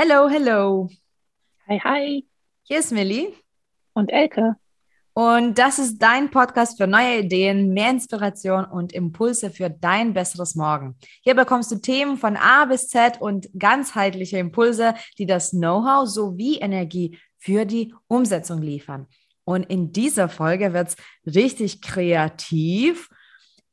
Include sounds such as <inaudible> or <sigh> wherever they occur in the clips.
Hello, hello. Hi, hi. Hier ist Millie. Und Elke. Und das ist dein Podcast für neue Ideen, mehr Inspiration und Impulse für dein besseres Morgen. Hier bekommst du Themen von A bis Z und ganzheitliche Impulse, die das Know-how sowie Energie für die Umsetzung liefern. Und in dieser Folge wird es richtig kreativ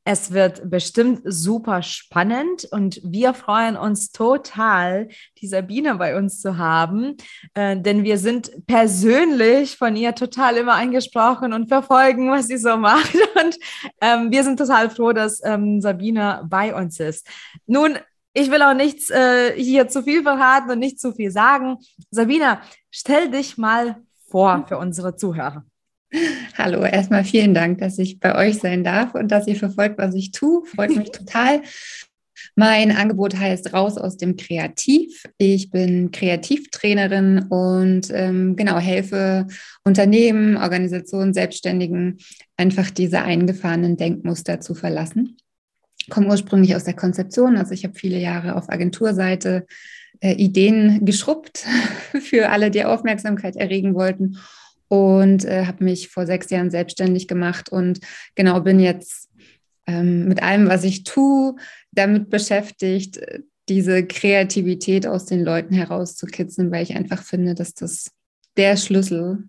es wird bestimmt super spannend und wir freuen uns total, die Sabine bei uns zu haben, äh, denn wir sind persönlich von ihr total immer angesprochen und verfolgen, was sie so macht. <laughs> Und ähm, wir sind total froh, dass ähm, Sabine bei uns ist. Nun, ich will auch nichts äh, hier zu viel verraten und nicht zu viel sagen. Sabine, stell dich mal vor für unsere Zuhörer. Hallo, erstmal vielen Dank, dass ich bei euch sein darf und dass ihr verfolgt, was ich tue. Freut mich <laughs> total. Mein Angebot heißt Raus aus dem Kreativ. Ich bin Kreativtrainerin und ähm, genau helfe Unternehmen, Organisationen, Selbstständigen einfach diese eingefahrenen Denkmuster zu verlassen. Ich komme ursprünglich aus der Konzeption, also ich habe viele Jahre auf Agenturseite äh, Ideen geschrubbt <laughs> für alle, die Aufmerksamkeit erregen wollten und äh, habe mich vor sechs Jahren selbstständig gemacht und genau bin jetzt ähm, mit allem, was ich tue, damit beschäftigt, diese Kreativität aus den Leuten herauszukitzeln, weil ich einfach finde, dass das der Schlüssel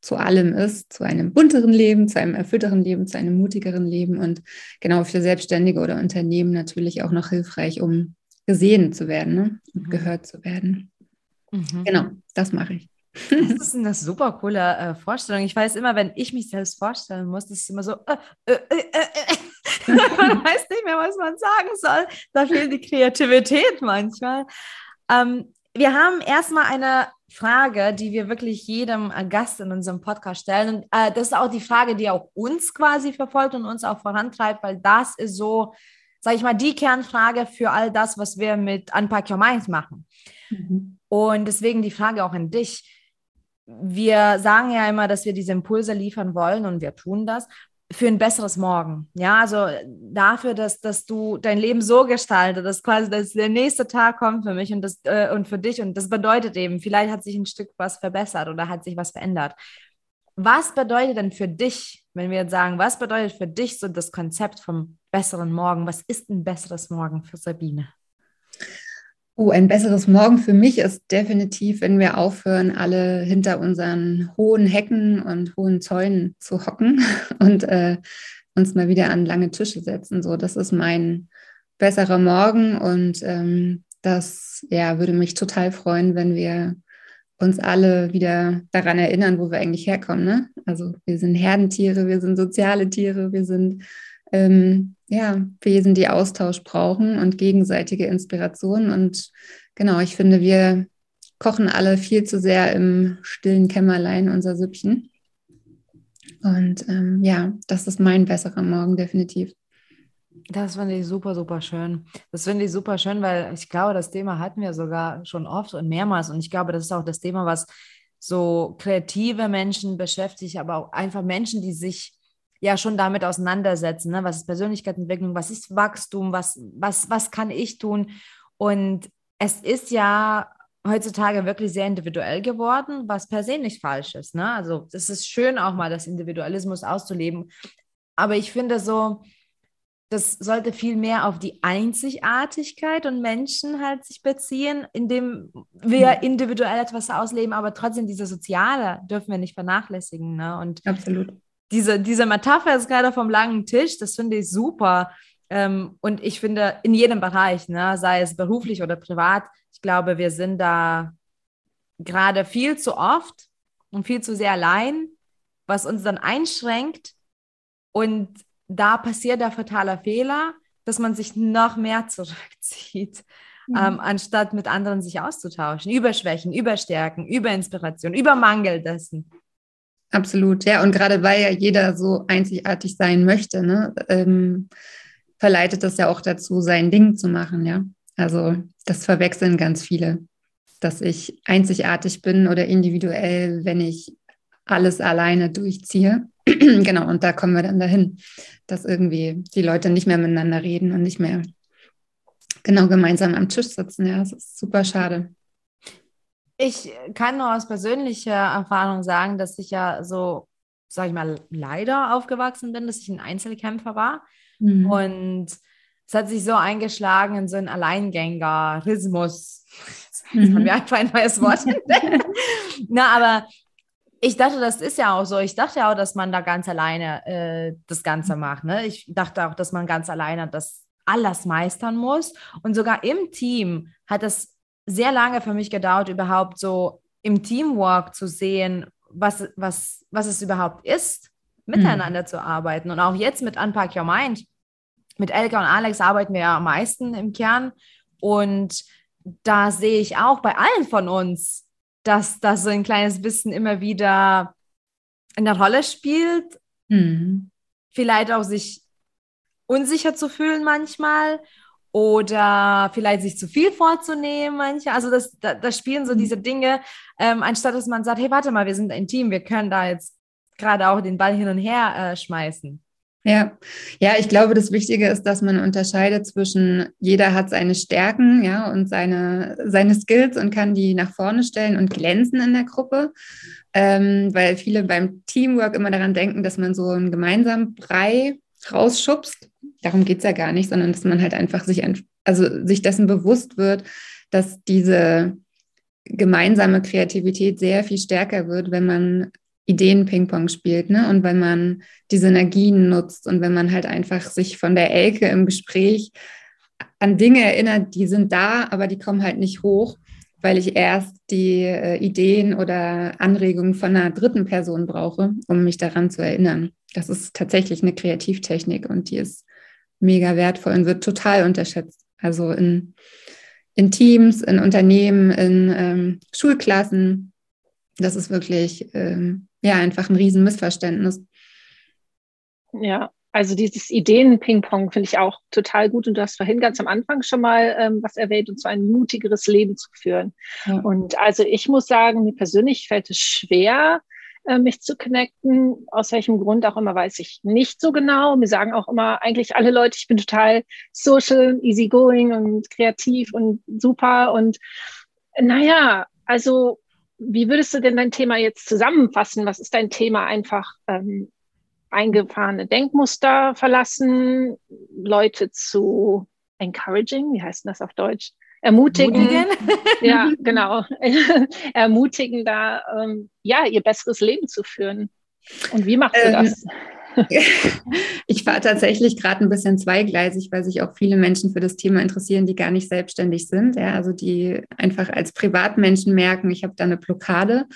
zu allem ist, zu einem bunteren Leben, zu einem erfüllteren Leben, zu einem mutigeren Leben und genau für Selbstständige oder Unternehmen natürlich auch noch hilfreich, um gesehen zu werden ne? und mhm. gehört zu werden. Mhm. Genau, das mache ich. Das ist eine super coole äh, Vorstellung. Ich weiß immer, wenn ich mich selbst vorstellen muss, das ist immer so, äh, äh, äh, äh, äh. <laughs> man weiß nicht mehr, was man sagen soll. Da fehlt die Kreativität manchmal. Ähm, wir haben erstmal eine Frage, die wir wirklich jedem Gast in unserem Podcast stellen. Und das ist auch die Frage, die auch uns quasi verfolgt und uns auch vorantreibt, weil das ist so, sage ich mal, die Kernfrage für all das, was wir mit Unpack Your Mind machen. Mhm. Und deswegen die Frage auch an dich wir sagen ja immer, dass wir diese Impulse liefern wollen und wir tun das für ein besseres Morgen. Ja, also dafür, dass, dass du dein Leben so gestaltet, dass quasi dass der nächste Tag kommt für mich und, das, äh, und für dich. Und das bedeutet eben, vielleicht hat sich ein Stück was verbessert oder hat sich was verändert. Was bedeutet denn für dich, wenn wir jetzt sagen, was bedeutet für dich so das Konzept vom besseren Morgen? Was ist ein besseres Morgen für Sabine? Oh, ein besseres Morgen für mich ist definitiv, wenn wir aufhören, alle hinter unseren hohen Hecken und hohen Zäunen zu hocken <laughs> und äh, uns mal wieder an lange Tische setzen. So, das ist mein besserer Morgen und ähm, das ja, würde mich total freuen, wenn wir uns alle wieder daran erinnern, wo wir eigentlich herkommen. Ne? Also wir sind Herdentiere, wir sind soziale Tiere, wir sind ähm, ja, Wesen, die Austausch brauchen und gegenseitige Inspiration. Und genau, ich finde, wir kochen alle viel zu sehr im stillen Kämmerlein unser Süppchen. Und ähm, ja, das ist mein besserer Morgen, definitiv. Das finde ich super, super schön. Das finde ich super schön, weil ich glaube, das Thema hatten wir sogar schon oft und mehrmals. Und ich glaube, das ist auch das Thema, was so kreative Menschen beschäftigt, aber auch einfach Menschen, die sich ja schon damit auseinandersetzen. Ne? Was ist Persönlichkeitsentwicklung? Was ist Wachstum? Was, was, was kann ich tun? Und es ist ja heutzutage wirklich sehr individuell geworden, was per se nicht falsch ist. Ne? Also es ist schön auch mal das Individualismus auszuleben. Aber ich finde so, das sollte viel mehr auf die Einzigartigkeit und Menschen halt sich beziehen, indem wir hm. individuell etwas ausleben, aber trotzdem diese Soziale dürfen wir nicht vernachlässigen. Ne? Und Absolut diese, diese Metapher ist gerade vom langen Tisch, das finde ich super. Ähm, und ich finde, in jedem Bereich, ne, sei es beruflich oder privat, ich glaube, wir sind da gerade viel zu oft und viel zu sehr allein, was uns dann einschränkt. Und da passiert der fatale Fehler, dass man sich noch mehr zurückzieht, mhm. ähm, anstatt mit anderen sich auszutauschen, über Schwächen, über Stärken, über Inspiration, über Mangel dessen. Absolut, ja. Und gerade weil ja jeder so einzigartig sein möchte, ne, ähm, verleitet das ja auch dazu, sein Ding zu machen, ja. Also das verwechseln ganz viele, dass ich einzigartig bin oder individuell, wenn ich alles alleine durchziehe. <clears throat> genau, und da kommen wir dann dahin, dass irgendwie die Leute nicht mehr miteinander reden und nicht mehr genau gemeinsam am Tisch sitzen. Ja, das ist super schade. Ich kann nur aus persönlicher Erfahrung sagen, dass ich ja so, sag ich mal, leider aufgewachsen bin, dass ich ein Einzelkämpfer war. Mhm. Und es hat sich so eingeschlagen in so einen Alleingängerismus. Jetzt mhm. haben wir einfach ein neues Wort. <laughs> Na, aber ich dachte, das ist ja auch so. Ich dachte ja auch, dass man da ganz alleine äh, das Ganze macht. Ne? Ich dachte auch, dass man ganz alleine das alles meistern muss. Und sogar im Team hat es sehr lange für mich gedauert, überhaupt so im Teamwork zu sehen, was, was, was es überhaupt ist, miteinander mhm. zu arbeiten. Und auch jetzt mit Unpack Your Mind, mit Elke und Alex arbeiten wir ja am meisten im Kern. Und da sehe ich auch bei allen von uns, dass das so ein kleines bisschen immer wieder eine Rolle spielt. Mhm. Vielleicht auch sich unsicher zu fühlen manchmal oder vielleicht sich zu viel vorzunehmen manchmal. Also das, da, das spielen so mhm. diese Dinge, ähm, anstatt dass man sagt, hey, warte mal, wir sind ein Team, wir können da jetzt gerade auch den Ball hin und her äh, schmeißen. Ja, ja, ich glaube, das Wichtige ist, dass man unterscheidet zwischen jeder hat seine Stärken, ja, und seine, seine Skills und kann die nach vorne stellen und glänzen in der Gruppe. Ähm, weil viele beim Teamwork immer daran denken, dass man so einen gemeinsamen Brei rausschubst. Darum geht es ja gar nicht, sondern dass man halt einfach sich, also sich dessen bewusst wird, dass diese gemeinsame Kreativität sehr viel stärker wird, wenn man Ideen-Ping-Pong spielt, ne? Und wenn man die Synergien nutzt und wenn man halt einfach sich von der Elke im Gespräch an Dinge erinnert, die sind da, aber die kommen halt nicht hoch, weil ich erst die äh, Ideen oder Anregungen von einer dritten Person brauche, um mich daran zu erinnern. Das ist tatsächlich eine Kreativtechnik und die ist mega wertvoll und wird total unterschätzt. Also in, in Teams, in Unternehmen, in ähm, Schulklassen. Das ist wirklich ähm, ja einfach ein Riesenmissverständnis. Ja, also dieses Ideen-Ping-Pong finde ich auch total gut. Und du hast vorhin ganz am Anfang schon mal ähm, was erwähnt, und zwar ein mutigeres Leben zu führen. Ja. Und also ich muss sagen, mir persönlich fällt es schwer, äh, mich zu connecten. Aus welchem Grund auch immer, weiß ich nicht so genau. Mir sagen auch immer eigentlich alle Leute, ich bin total social, easygoing und kreativ und super. Und naja, also wie würdest du denn dein Thema jetzt zusammenfassen? Was ist dein Thema? Einfach ähm, eingefahrene Denkmuster verlassen, Leute zu encouraging, wie heißt das auf Deutsch? Ermutigen. Ermutigen. ja, <laughs> genau. <laughs> Ermutigen, da ähm, ja, ihr besseres Leben zu führen. Und wie machst du ähm, das? <laughs> ich fahre tatsächlich gerade ein bisschen zweigleisig, weil sich auch viele Menschen für das Thema interessieren, die gar nicht selbstständig sind. Ja, also die einfach als Privatmenschen merken, ich habe da eine Blockade.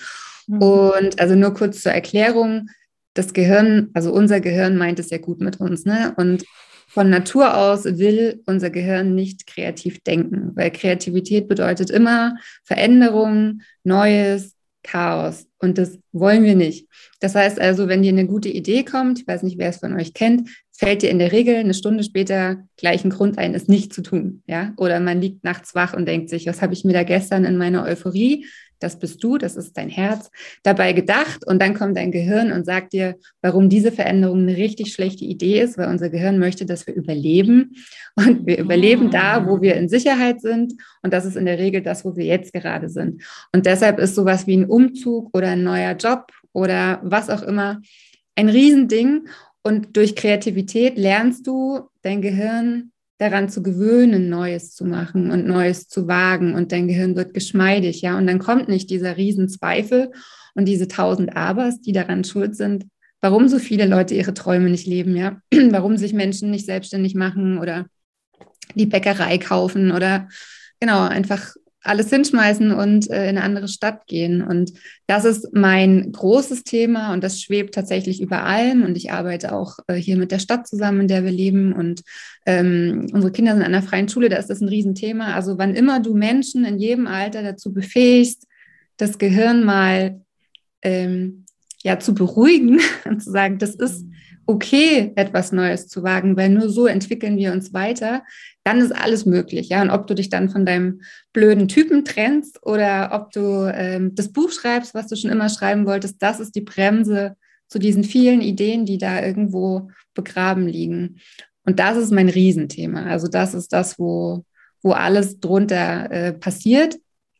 Mhm. Und also nur kurz zur Erklärung, das Gehirn, also unser Gehirn meint es ja gut mit uns, ne? Und von Natur aus will unser Gehirn nicht kreativ denken, weil Kreativität bedeutet immer Veränderung, Neues, Chaos. Und das wollen wir nicht. Das heißt also, wenn dir eine gute Idee kommt, ich weiß nicht, wer es von euch kennt, fällt dir in der Regel eine Stunde später gleich ein Grund ein, es nicht zu tun. Ja? Oder man liegt nachts wach und denkt sich, was habe ich mir da gestern in meiner Euphorie das bist du, das ist dein Herz, dabei gedacht. Und dann kommt dein Gehirn und sagt dir, warum diese Veränderung eine richtig schlechte Idee ist, weil unser Gehirn möchte, dass wir überleben. Und wir überleben da, wo wir in Sicherheit sind. Und das ist in der Regel das, wo wir jetzt gerade sind. Und deshalb ist sowas wie ein Umzug oder ein neuer Job oder was auch immer ein Riesending. Und durch Kreativität lernst du dein Gehirn daran zu gewöhnen, Neues zu machen und Neues zu wagen und dein Gehirn wird geschmeidig, ja. Und dann kommt nicht dieser Riesenzweifel und diese tausend Abers, die daran schuld sind, warum so viele Leute ihre Träume nicht leben, ja. <clears throat> warum sich Menschen nicht selbstständig machen oder die Bäckerei kaufen oder genau einfach alles hinschmeißen und äh, in eine andere Stadt gehen. Und das ist mein großes Thema und das schwebt tatsächlich über allem. Und ich arbeite auch äh, hier mit der Stadt zusammen, in der wir leben. Und ähm, unsere Kinder sind an einer freien Schule, da ist das ein Riesenthema. Also wann immer du Menschen in jedem Alter dazu befähigst, das Gehirn mal ähm, ja, zu beruhigen <laughs> und zu sagen, das ist okay, etwas Neues zu wagen, weil nur so entwickeln wir uns weiter, dann ist alles möglich. Ja, und ob du dich dann von deinem blöden Typen trennst oder ob du ähm, das Buch schreibst, was du schon immer schreiben wolltest, das ist die Bremse zu diesen vielen Ideen, die da irgendwo begraben liegen. Und das ist mein Riesenthema. Also das ist das, wo, wo alles drunter äh, passiert.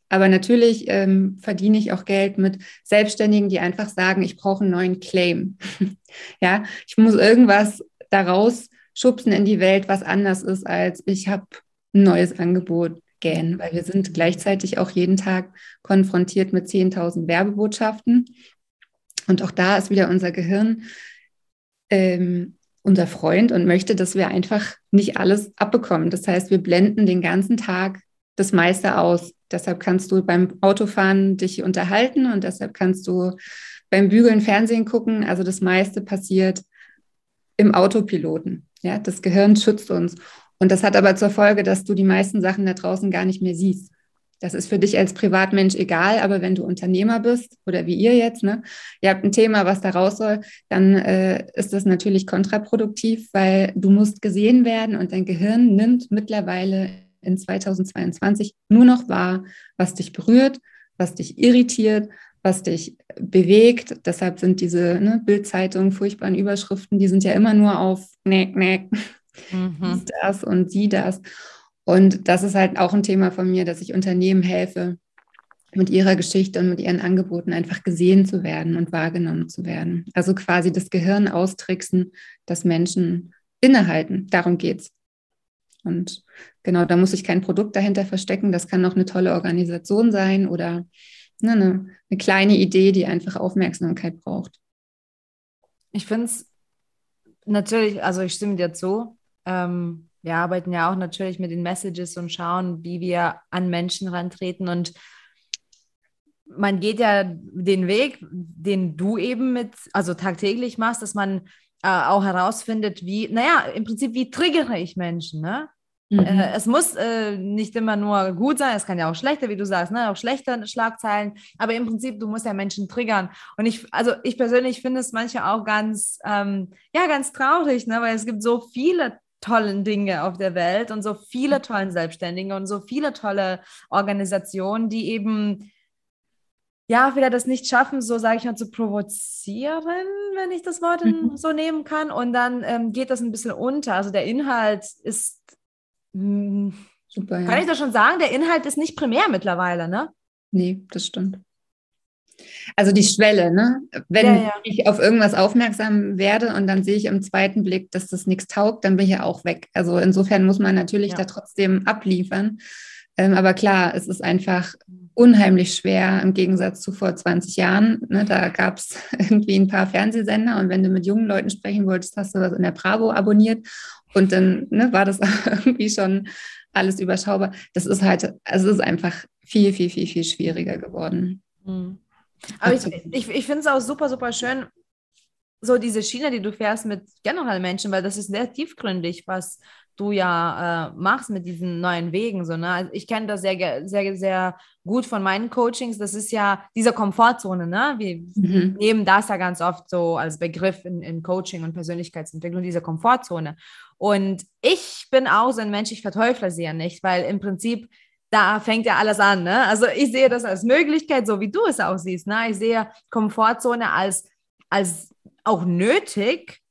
Aber natürlich ähm, verdiene ich auch Geld mit Selbstständigen, die einfach sagen, ich brauche einen neuen Claim. <laughs> ja, ich muss irgendwas daraus schubsen in die Welt, was anders ist, als ich habe ein neues Angebot gähn, weil wir sind gleichzeitig auch jeden Tag konfrontiert mit 10.000 Werbebotschaften. Und auch da ist wieder unser Gehirn ähm, unser Freund und möchte, dass wir einfach nicht alles abbekommen. Das heißt, wir blenden den ganzen Tag das meiste aus. Deshalb kannst du beim Autofahren dich unterhalten und deshalb kannst du beim Bügeln Fernsehen gucken. Also das meiste passiert im Autopiloten. Ja, das Gehirn schützt uns. Und das hat aber zur Folge, dass du die meisten Sachen da draußen gar nicht mehr siehst. Das ist für dich als Privatmensch egal, aber wenn du Unternehmer bist oder wie ihr jetzt, ne, ihr habt ein Thema, was da raus soll, dann äh, ist das natürlich kontraproduktiv, weil du musst gesehen werden und dein Gehirn nimmt mittlerweile in 2022 nur noch wahr, was dich berührt, was dich irritiert, was dich bewegt. Deshalb sind diese ne, Bildzeitungen, furchtbaren Überschriften, die sind ja immer nur auf Neck, Neck, mhm. das und sie das. Und das ist halt auch ein Thema von mir, dass ich Unternehmen helfe, mit ihrer Geschichte und mit ihren Angeboten einfach gesehen zu werden und wahrgenommen zu werden. Also quasi das Gehirn austricksen, dass Menschen innehalten. Darum geht's. Und genau, da muss ich kein Produkt dahinter verstecken. Das kann auch eine tolle Organisation sein oder ne, eine, eine kleine Idee, die einfach Aufmerksamkeit braucht. Ich finde es natürlich, also ich stimme dir zu. Ähm, wir arbeiten ja auch natürlich mit den Messages und schauen, wie wir an Menschen rantreten. Und man geht ja den Weg, den du eben mit, also tagtäglich machst, dass man äh, auch herausfindet, wie, naja, im Prinzip, wie triggere ich Menschen, ne? Mhm. Äh, es muss äh, nicht immer nur gut sein, es kann ja auch schlechter, wie du sagst, ne? auch schlechte Schlagzeilen, aber im Prinzip, du musst ja Menschen triggern. Und ich, also ich persönlich finde es manchmal auch ganz, ähm, ja, ganz traurig, ne? weil es gibt so viele tollen Dinge auf der Welt und so viele mhm. tollen Selbstständige und so viele tolle Organisationen, die eben ja, vielleicht das nicht schaffen, so sage ich mal, zu provozieren, wenn ich das Wort mhm. so nehmen kann. Und dann ähm, geht das ein bisschen unter. Also der Inhalt ist, Super, ja. kann ich das schon sagen, der Inhalt ist nicht primär mittlerweile, ne? Nee, das stimmt. Also die Schwelle, ne? Wenn ja, ja. ich auf irgendwas aufmerksam werde und dann sehe ich im zweiten Blick, dass das nichts taugt, dann bin ich ja auch weg. Also insofern muss man natürlich ja. da trotzdem abliefern. Ähm, aber klar, es ist einfach unheimlich schwer im Gegensatz zu vor 20 Jahren. Ne? Da gab es <laughs> irgendwie ein paar Fernsehsender und wenn du mit jungen Leuten sprechen wolltest, hast du was in der Bravo abonniert und dann ne, war das <laughs> irgendwie schon alles überschaubar. Das ist halt, also es ist einfach viel, viel, viel, viel schwieriger geworden. Mhm. Aber ich, ich, ich finde es auch super, super schön, so diese Schiene, die du fährst mit generell Menschen, weil das ist sehr tiefgründig, was du ja äh, machst mit diesen neuen Wegen. So, ne? Also ich kenne das sehr, sehr, sehr gut von meinen Coachings. Das ist ja diese Komfortzone. Ne? Wir mhm. nehmen das ja ganz oft so als Begriff in, in Coaching und Persönlichkeitsentwicklung, diese Komfortzone. Und ich bin auch so ein Mensch, ich verteufle sie ja nicht, weil im Prinzip da fängt ja alles an. Ne? Also ich sehe das als Möglichkeit, so wie du es auch siehst. Ne? Ich sehe Komfortzone als, als auch nötig,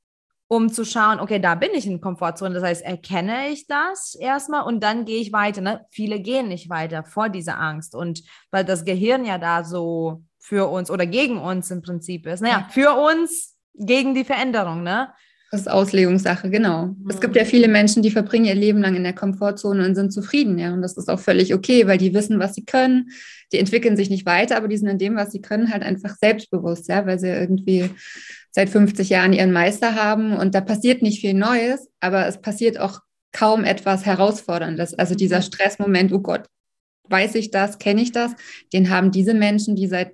um zu schauen, okay, da bin ich in Komfortzone. Das heißt, erkenne ich das erstmal und dann gehe ich weiter. Ne? Viele gehen nicht weiter vor dieser Angst. Und weil das Gehirn ja da so für uns oder gegen uns im Prinzip ist. Naja, für uns gegen die Veränderung, ne? Das ist Auslegungssache, genau. Mhm. Es gibt ja viele Menschen, die verbringen ihr Leben lang in der Komfortzone und sind zufrieden, ja. Und das ist auch völlig okay, weil die wissen, was sie können. Die entwickeln sich nicht weiter, aber die sind in dem, was sie können, halt einfach selbstbewusst, ja, weil sie irgendwie seit 50 Jahren ihren Meister haben und da passiert nicht viel Neues, aber es passiert auch kaum etwas Herausforderndes. Also dieser mhm. Stressmoment, oh Gott, weiß ich das, kenne ich das, den haben diese Menschen, die seit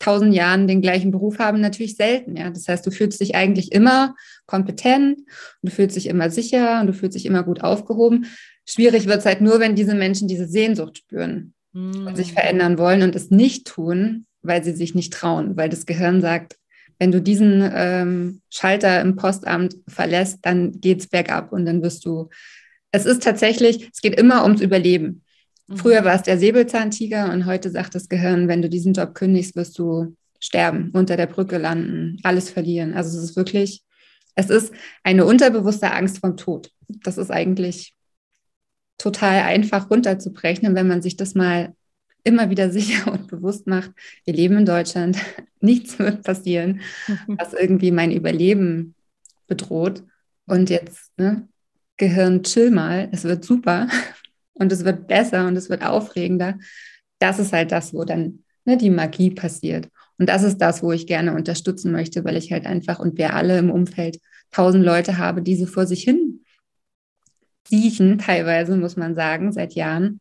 tausend Jahren den gleichen Beruf haben, natürlich selten. Ja? Das heißt, du fühlst dich eigentlich immer kompetent, du fühlst dich immer sicher und du fühlst dich immer gut aufgehoben. Schwierig wird es halt nur, wenn diese Menschen diese Sehnsucht spüren mm. und sich verändern wollen und es nicht tun, weil sie sich nicht trauen, weil das Gehirn sagt, wenn du diesen ähm, Schalter im Postamt verlässt, dann geht es bergab und dann wirst du. Es ist tatsächlich, es geht immer ums Überleben. Früher mhm. war es der Säbelzahntiger und heute sagt das Gehirn, wenn du diesen Job kündigst, wirst du sterben, unter der Brücke landen, alles verlieren. Also es ist wirklich, es ist eine unterbewusste Angst vom Tod. Das ist eigentlich total einfach runterzubrechen, wenn man sich das mal immer wieder <laughs> sicher und bewusst macht, wir leben in Deutschland, <laughs> nichts wird passieren, <laughs> was irgendwie mein Überleben bedroht. Und jetzt, ne, Gehirn, chill mal, es wird super und es wird besser und es wird aufregender. Das ist halt das, wo dann ne, die Magie passiert. Und das ist das, wo ich gerne unterstützen möchte, weil ich halt einfach und wir alle im Umfeld tausend Leute habe, die so vor sich hin siechen, teilweise, muss man sagen, seit Jahren,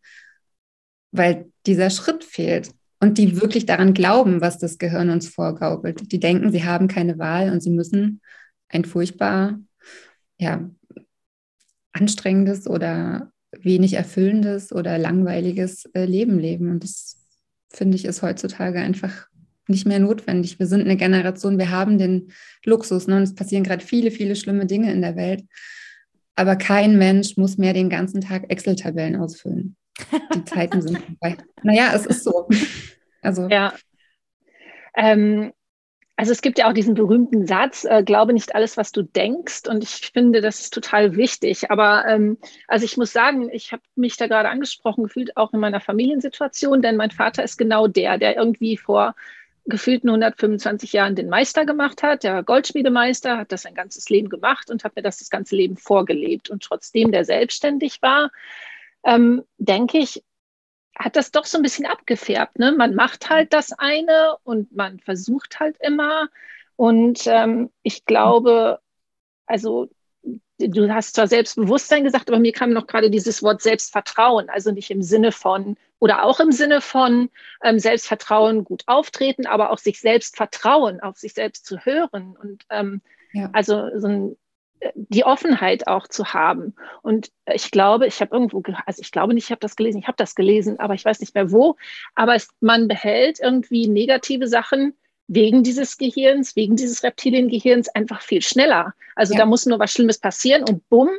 weil dieser Schritt fehlt und die wirklich daran glauben, was das Gehirn uns vorgaukelt. Die denken, sie haben keine Wahl und sie müssen ein furchtbar, ja, anstrengendes oder wenig erfüllendes oder langweiliges äh, Leben leben. Und das finde ich ist heutzutage einfach nicht mehr notwendig. Wir sind eine Generation, wir haben den Luxus ne? und es passieren gerade viele, viele schlimme Dinge in der Welt. Aber kein Mensch muss mehr den ganzen Tag Excel-Tabellen ausfüllen. Die Zeiten sind <laughs> vorbei. Naja, es ist so. Also. Ja. Ähm, also es gibt ja auch diesen berühmten Satz, äh, glaube nicht alles, was du denkst. Und ich finde, das ist total wichtig. Aber ähm, also ich muss sagen, ich habe mich da gerade angesprochen gefühlt, auch in meiner Familiensituation, denn mein Vater ist genau der, der irgendwie vor gefühlten 125 Jahren den Meister gemacht hat, der Goldschmiedemeister, hat das sein ganzes Leben gemacht und hat mir das das ganze Leben vorgelebt. Und trotzdem der selbstständig war, ähm, denke ich, hat das doch so ein bisschen abgefärbt. Ne? Man macht halt das eine und man versucht halt immer. Und ähm, ich glaube, also du hast zwar Selbstbewusstsein gesagt, aber mir kam noch gerade dieses Wort Selbstvertrauen, also nicht im Sinne von oder auch im Sinne von ähm, Selbstvertrauen gut auftreten, aber auch sich selbst vertrauen, auf sich selbst zu hören und ähm, ja. also so ein die Offenheit auch zu haben. Und ich glaube, ich habe irgendwo, also ich glaube nicht, ich habe das gelesen, ich habe das gelesen, aber ich weiß nicht mehr wo. Aber es, man behält irgendwie negative Sachen wegen dieses Gehirns, wegen dieses Reptiliengehirns einfach viel schneller. Also ja. da muss nur was Schlimmes passieren und bumm,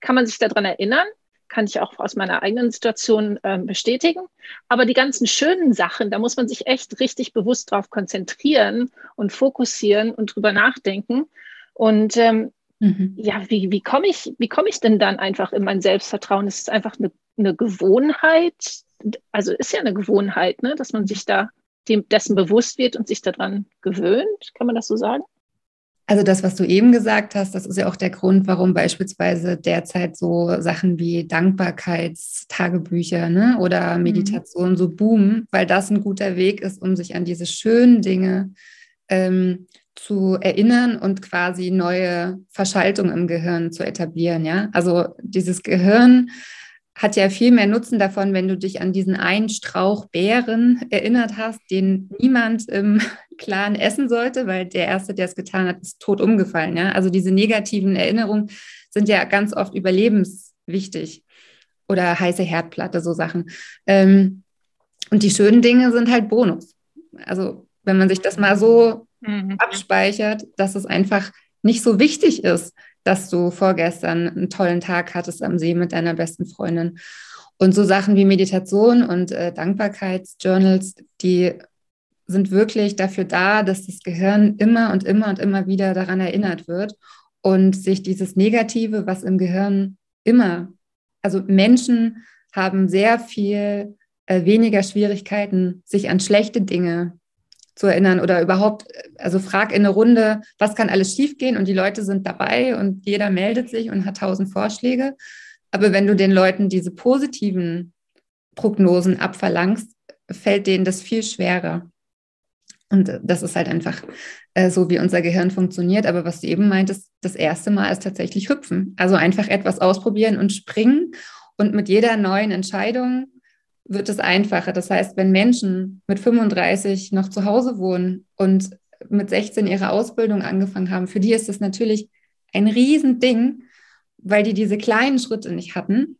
kann man sich daran erinnern. Kann ich auch aus meiner eigenen Situation äh, bestätigen. Aber die ganzen schönen Sachen, da muss man sich echt richtig bewusst drauf konzentrieren und fokussieren und drüber nachdenken. Und ähm, Mhm. Ja, wie, wie komme ich, wie komme ich denn dann einfach in mein Selbstvertrauen? Es ist einfach eine, eine Gewohnheit. Also ist ja eine Gewohnheit, ne, dass man sich da dem, dessen bewusst wird und sich daran gewöhnt. Kann man das so sagen? Also das, was du eben gesagt hast, das ist ja auch der Grund, warum beispielsweise derzeit so Sachen wie Dankbarkeitstagebücher ne, oder mhm. Meditation mhm. so boomen, weil das ein guter Weg ist, um sich an diese schönen Dinge ähm, zu erinnern und quasi neue Verschaltung im Gehirn zu etablieren. Ja, also dieses Gehirn hat ja viel mehr Nutzen davon, wenn du dich an diesen einen Strauch Beeren erinnert hast, den niemand im <laughs> Clan essen sollte, weil der Erste, der es getan hat, ist tot umgefallen. Ja? Also diese negativen Erinnerungen sind ja ganz oft überlebenswichtig oder heiße Herdplatte, so Sachen. Ähm, und die schönen Dinge sind halt Bonus. Also wenn man sich das mal so mhm. abspeichert, dass es einfach nicht so wichtig ist, dass du vorgestern einen tollen Tag hattest am See mit deiner besten Freundin. Und so Sachen wie Meditation und äh, Dankbarkeitsjournals, die sind wirklich dafür da, dass das Gehirn immer und immer und immer wieder daran erinnert wird und sich dieses Negative, was im Gehirn immer, also Menschen haben sehr viel äh, weniger Schwierigkeiten, sich an schlechte Dinge zu erinnern oder überhaupt, also frag in eine Runde, was kann alles schiefgehen und die Leute sind dabei und jeder meldet sich und hat tausend Vorschläge. Aber wenn du den Leuten diese positiven Prognosen abverlangst, fällt denen das viel schwerer. Und das ist halt einfach äh, so, wie unser Gehirn funktioniert. Aber was du eben meintest, das erste Mal ist tatsächlich hüpfen. Also einfach etwas ausprobieren und springen. Und mit jeder neuen Entscheidung wird es einfacher. Das heißt, wenn Menschen mit 35 noch zu Hause wohnen und mit 16 ihre Ausbildung angefangen haben, für die ist das natürlich ein Riesending, weil die diese kleinen Schritte nicht hatten,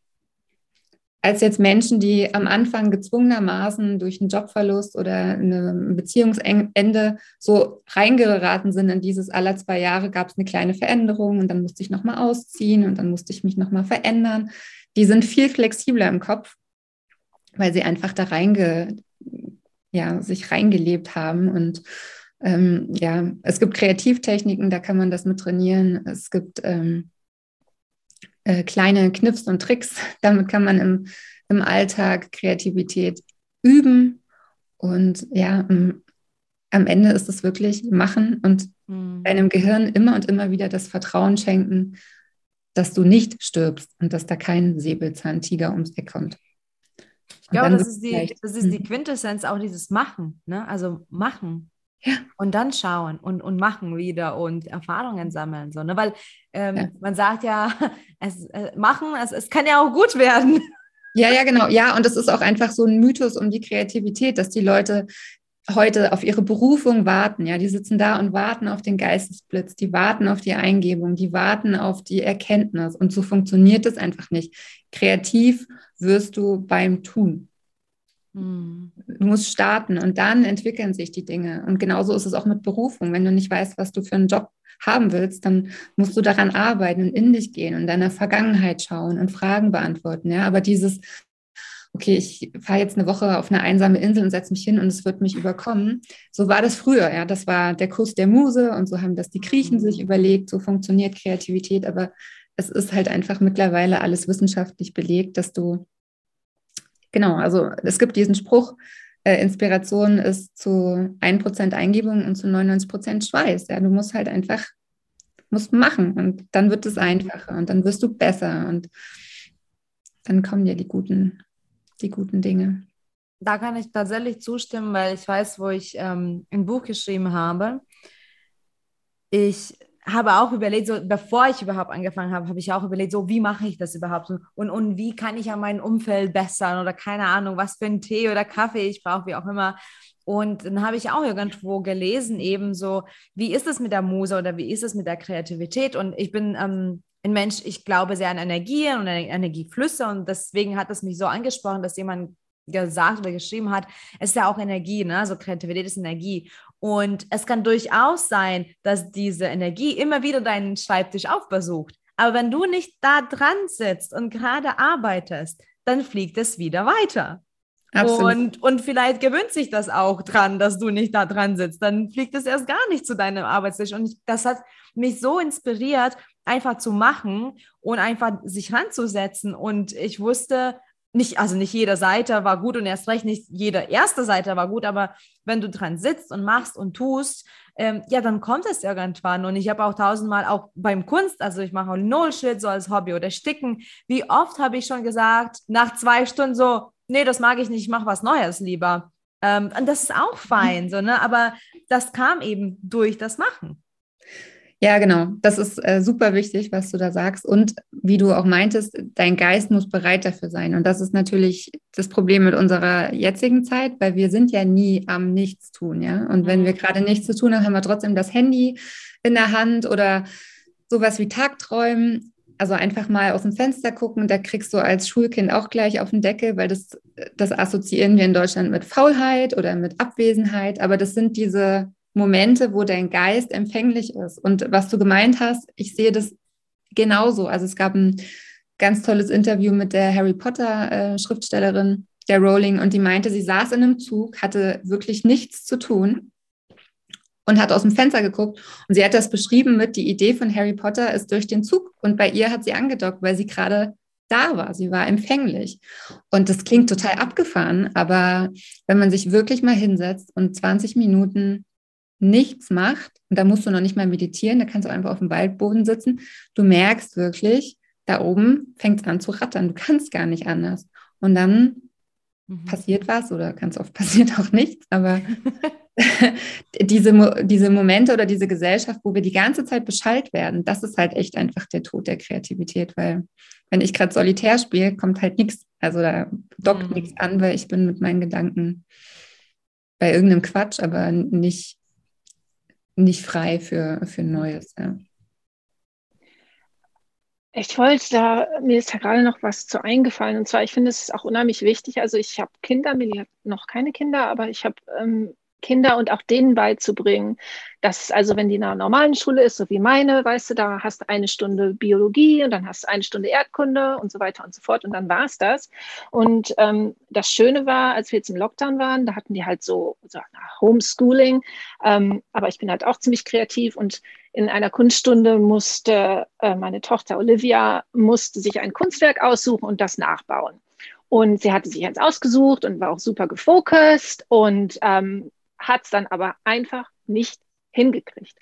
als jetzt Menschen, die am Anfang gezwungenermaßen durch einen Jobverlust oder ein Beziehungsende so reingeraten sind in dieses aller zwei Jahre gab es eine kleine Veränderung und dann musste ich nochmal ausziehen und dann musste ich mich nochmal verändern. Die sind viel flexibler im Kopf weil sie einfach da reinge, ja, sich reingelebt haben. Und ähm, ja, es gibt Kreativtechniken, da kann man das mit trainieren. Es gibt ähm, äh, kleine Kniffs und Tricks, <laughs> damit kann man im, im Alltag Kreativität üben und ja, am Ende ist es wirklich machen und mhm. deinem Gehirn immer und immer wieder das Vertrauen schenken, dass du nicht stirbst und dass da kein Säbelzahntiger ums Eck kommt. Ich glaube, das ist, die, das ist die. Quintessenz auch dieses Machen, ne? also machen. Ja. Und dann schauen und, und machen wieder und Erfahrungen sammeln. So, ne? Weil ähm, ja. man sagt ja, <laughs> es, äh, machen, es, es kann ja auch gut werden. Ja, ja, genau. Ja, und es ist auch einfach so ein Mythos um die Kreativität, dass die Leute heute auf ihre Berufung warten. Ja, die sitzen da und warten auf den Geistesblitz, die warten auf die Eingebung, die warten auf die Erkenntnis. Und so funktioniert es einfach nicht. Kreativ wirst du beim Tun. Hm. Du musst starten und dann entwickeln sich die Dinge. Und genauso ist es auch mit Berufung. Wenn du nicht weißt, was du für einen Job haben willst, dann musst du daran arbeiten und in dich gehen und deiner Vergangenheit schauen und Fragen beantworten. Ja, aber dieses okay, ich fahre jetzt eine Woche auf eine einsame Insel und setze mich hin und es wird mich überkommen. So war das früher, ja. Das war der Kuss der Muse und so haben das die Griechen sich überlegt, so funktioniert Kreativität, aber es ist halt einfach mittlerweile alles wissenschaftlich belegt, dass du, genau, also es gibt diesen Spruch, äh, Inspiration ist zu 1% Eingebung und zu 99% Schweiß. Ja, du musst halt einfach, musst machen und dann wird es einfacher und dann wirst du besser und dann kommen dir die guten die guten Dinge. Da kann ich tatsächlich zustimmen, weil ich weiß, wo ich ähm, ein Buch geschrieben habe. Ich habe auch überlegt, so bevor ich überhaupt angefangen habe, habe ich auch überlegt, so wie mache ich das überhaupt und, und wie kann ich an mein Umfeld bessern oder keine Ahnung, was für einen Tee oder Kaffee ich brauche, wie auch immer. Und dann habe ich auch irgendwo gelesen, eben so, wie ist es mit der Muse oder wie ist es mit der Kreativität? Und ich bin ähm, ein Mensch, ich glaube sehr an Energien und Energieflüsse und deswegen hat es mich so angesprochen, dass jemand gesagt oder geschrieben hat, es ist ja auch Energie, ne? also Kreativität ist Energie. Und es kann durchaus sein, dass diese Energie immer wieder deinen Schreibtisch aufbesucht. Aber wenn du nicht da dran sitzt und gerade arbeitest, dann fliegt es wieder weiter. Absolut. Und, und vielleicht gewöhnt sich das auch dran, dass du nicht da dran sitzt. Dann fliegt es erst gar nicht zu deinem Arbeitstisch. Und ich, das hat mich so inspiriert, einfach zu machen und einfach sich ranzusetzen. Und ich wusste, nicht, also nicht jede Seite war gut und erst recht nicht jede erste Seite war gut, aber wenn du dran sitzt und machst und tust, ähm, ja, dann kommt es irgendwann. Und ich habe auch tausendmal auch beim Kunst, also ich mache auch Nullschritt so als Hobby oder Sticken. Wie oft habe ich schon gesagt, nach zwei Stunden so, nee, das mag ich nicht, ich mache was Neues lieber. Ähm, und das ist auch fein, so, ne? aber das kam eben durch das Machen. Ja, genau. Das ist äh, super wichtig, was du da sagst. Und wie du auch meintest, dein Geist muss bereit dafür sein. Und das ist natürlich das Problem mit unserer jetzigen Zeit, weil wir sind ja nie am Nichtstun, ja. Und wenn wir gerade nichts zu tun haben, haben wir trotzdem das Handy in der Hand oder sowas wie Tagträumen. Also einfach mal aus dem Fenster gucken, da kriegst du als Schulkind auch gleich auf den Deckel, weil das, das assoziieren wir in Deutschland mit Faulheit oder mit Abwesenheit. Aber das sind diese Momente, wo dein Geist empfänglich ist. Und was du gemeint hast, ich sehe das genauso. Also es gab ein ganz tolles Interview mit der Harry Potter äh, Schriftstellerin, der Rowling, und die meinte, sie saß in einem Zug, hatte wirklich nichts zu tun und hat aus dem Fenster geguckt. Und sie hat das beschrieben mit, die Idee von Harry Potter ist durch den Zug. Und bei ihr hat sie angedockt, weil sie gerade da war. Sie war empfänglich. Und das klingt total abgefahren, aber wenn man sich wirklich mal hinsetzt und 20 Minuten nichts macht, und da musst du noch nicht mal meditieren, da kannst du einfach auf dem Waldboden sitzen, du merkst wirklich, da oben fängt es an zu rattern. Du kannst gar nicht anders. Und dann mhm. passiert was oder ganz oft <laughs> passiert auch nichts, aber <laughs> diese, diese Momente oder diese Gesellschaft, wo wir die ganze Zeit Bescheid werden, das ist halt echt einfach der Tod der Kreativität, weil wenn ich gerade solitär spiele, kommt halt nichts, also da dockt mhm. nichts an, weil ich bin mit meinen Gedanken bei irgendeinem Quatsch, aber nicht nicht frei für, für Neues. Ja. Ich wollte da, mir ist da gerade noch was zu eingefallen. Und zwar, ich finde es ist auch unheimlich wichtig. Also ich habe Kinder, mir noch keine Kinder, aber ich habe ähm, Kinder und auch denen beizubringen, dass also wenn die in einer normalen Schule ist, so wie meine, weißt du, da hast du eine Stunde Biologie und dann hast du eine Stunde Erdkunde und so weiter und so fort und dann war es das. Und ähm, das Schöne war, als wir jetzt im Lockdown waren, da hatten die halt so, so Homeschooling, ähm, aber ich bin halt auch ziemlich kreativ und in einer Kunststunde musste äh, meine Tochter Olivia musste sich ein Kunstwerk aussuchen und das nachbauen. Und sie hatte sich jetzt ausgesucht und war auch super gefokust und ähm, hat es dann aber einfach nicht hingekriegt.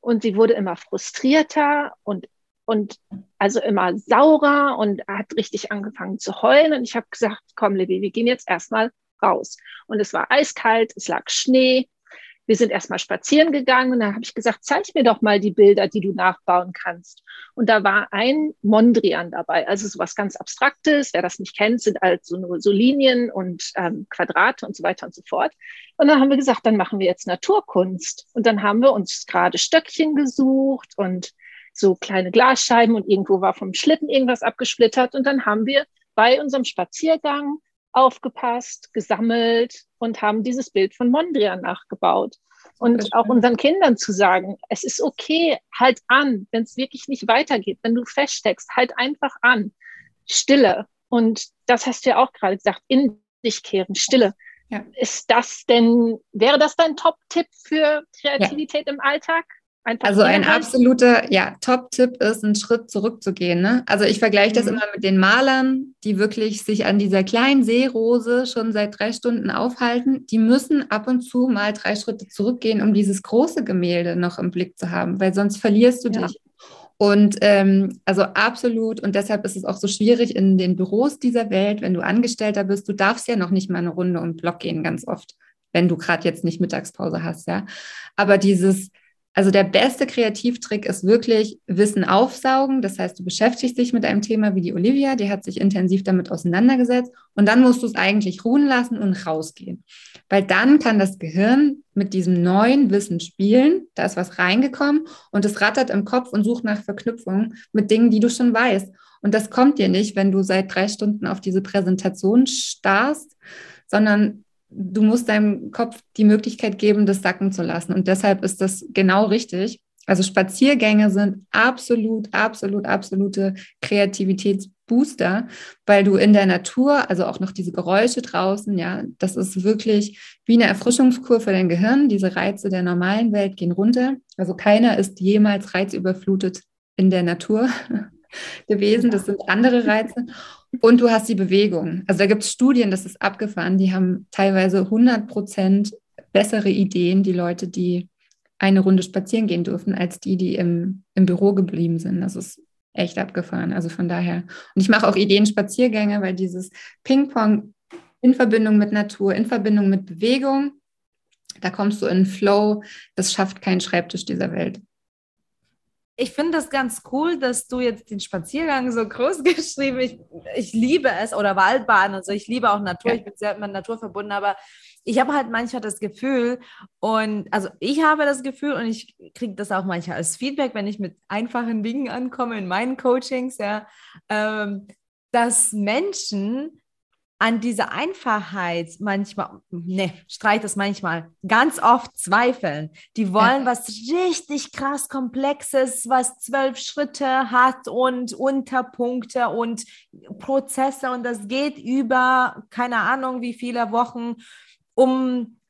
Und sie wurde immer frustrierter und, und also immer saurer und hat richtig angefangen zu heulen. Und ich habe gesagt, komm, Libby, wir gehen jetzt erstmal raus. Und es war eiskalt, es lag Schnee. Wir sind erstmal spazieren gegangen und dann habe ich gesagt, zeig mir doch mal die Bilder, die du nachbauen kannst. Und da war ein Mondrian dabei, also sowas ganz Abstraktes. Wer das nicht kennt, sind also nur so Linien und ähm, Quadrate und so weiter und so fort. Und dann haben wir gesagt, dann machen wir jetzt Naturkunst. Und dann haben wir uns gerade Stöckchen gesucht und so kleine Glasscheiben und irgendwo war vom Schlitten irgendwas abgesplittert. Und dann haben wir bei unserem Spaziergang aufgepasst, gesammelt und haben dieses Bild von Mondrian nachgebaut. Und auch unseren Kindern zu sagen, es ist okay, halt an, wenn es wirklich nicht weitergeht, wenn du feststeckst, halt einfach an. Stille. Und das hast du ja auch gerade gesagt, in dich kehren, Stille. Ja. Ist das denn, wäre das dein Top-Tipp für Kreativität ja. im Alltag? Einfach also ein absoluter ja, Top-Tipp ist, einen Schritt zurückzugehen. Ne? Also ich vergleiche das mhm. immer mit den Malern, die wirklich sich an dieser kleinen Seerose schon seit drei Stunden aufhalten. Die müssen ab und zu mal drei Schritte zurückgehen, um dieses große Gemälde noch im Blick zu haben, weil sonst verlierst du ja. dich. Und ähm, also absolut, und deshalb ist es auch so schwierig in den Büros dieser Welt, wenn du Angestellter bist, du darfst ja noch nicht mal eine Runde um den Block gehen, ganz oft, wenn du gerade jetzt nicht Mittagspause hast, ja. Aber dieses also der beste Kreativtrick ist wirklich Wissen aufsaugen. Das heißt, du beschäftigst dich mit einem Thema wie die Olivia, die hat sich intensiv damit auseinandergesetzt und dann musst du es eigentlich ruhen lassen und rausgehen. Weil dann kann das Gehirn mit diesem neuen Wissen spielen. Da ist was reingekommen und es rattert im Kopf und sucht nach Verknüpfungen mit Dingen, die du schon weißt. Und das kommt dir nicht, wenn du seit drei Stunden auf diese Präsentation starrst, sondern du musst deinem Kopf die Möglichkeit geben, das sacken zu lassen. Und deshalb ist das genau richtig. Also Spaziergänge sind absolut, absolut, absolute Kreativitätsbooster, weil du in der Natur, also auch noch diese Geräusche draußen, ja, das ist wirklich wie eine Erfrischungskur für dein Gehirn. Diese Reize der normalen Welt gehen runter. Also keiner ist jemals reizüberflutet in der Natur <laughs> gewesen. Das sind andere Reize. Und du hast die Bewegung. Also da gibt es Studien, das ist abgefahren, die haben teilweise 100 Prozent bessere Ideen, die Leute, die eine Runde spazieren gehen dürfen, als die, die im, im Büro geblieben sind. Das ist echt abgefahren. Also von daher. Und ich mache auch Ideenspaziergänge, weil dieses Ping-Pong in Verbindung mit Natur, in Verbindung mit Bewegung, da kommst du in Flow. Das schafft kein Schreibtisch dieser Welt ich finde das ganz cool, dass du jetzt den Spaziergang so groß <laughs> geschrieben Ich, ich liebe es oder Waldbahn. Also ich liebe auch Natur. Ich bin sehr mit Natur verbunden, aber ich habe halt manchmal das Gefühl und also ich habe das Gefühl und ich kriege das auch manchmal als Feedback, wenn ich mit einfachen Dingen ankomme in meinen Coachings, ja, ähm, dass Menschen an dieser Einfachheit manchmal, ne, streich das manchmal, ganz oft zweifeln. Die wollen ja. was richtig krass Komplexes, was zwölf Schritte hat und Unterpunkte und Prozesse und das geht über keine Ahnung wie viele Wochen, um